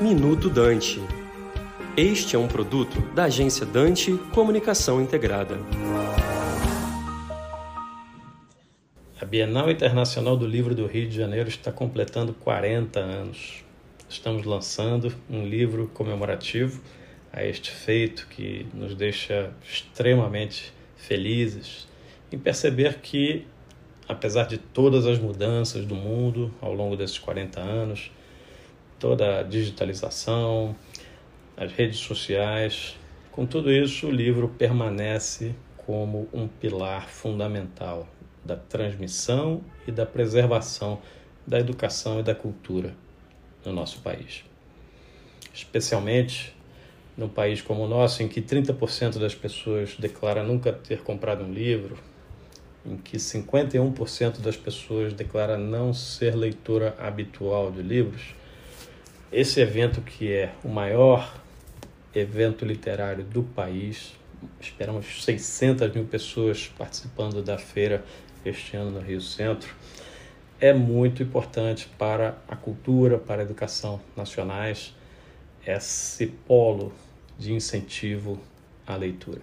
Minuto Dante. Este é um produto da agência Dante Comunicação Integrada. A Bienal Internacional do Livro do Rio de Janeiro está completando 40 anos. Estamos lançando um livro comemorativo a este feito que nos deixa extremamente felizes em perceber que, apesar de todas as mudanças do mundo ao longo desses 40 anos, toda a digitalização, as redes sociais, com tudo isso, o livro permanece como um pilar fundamental da transmissão e da preservação da educação e da cultura no nosso país. Especialmente num país como o nosso, em que 30% das pessoas declara nunca ter comprado um livro, em que 51% das pessoas declara não ser leitora habitual de livros, esse evento que é o maior evento literário do país, esperamos 600 mil pessoas participando da feira este ano no Rio Centro, é muito importante para a cultura, para a educação nacionais, esse polo de incentivo à leitura.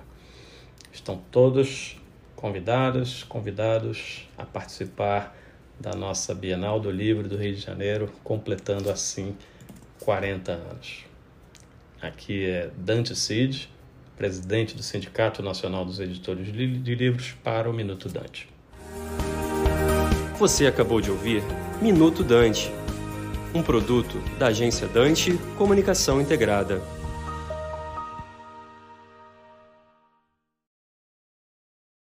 Estão todos convidadas, convidados a participar da nossa Bienal do Livro do Rio de Janeiro, completando assim 40 anos. Aqui é Dante Cid, presidente do Sindicato Nacional dos Editores de Livros, para o Minuto Dante. Você acabou de ouvir Minuto Dante, um produto da agência Dante Comunicação Integrada.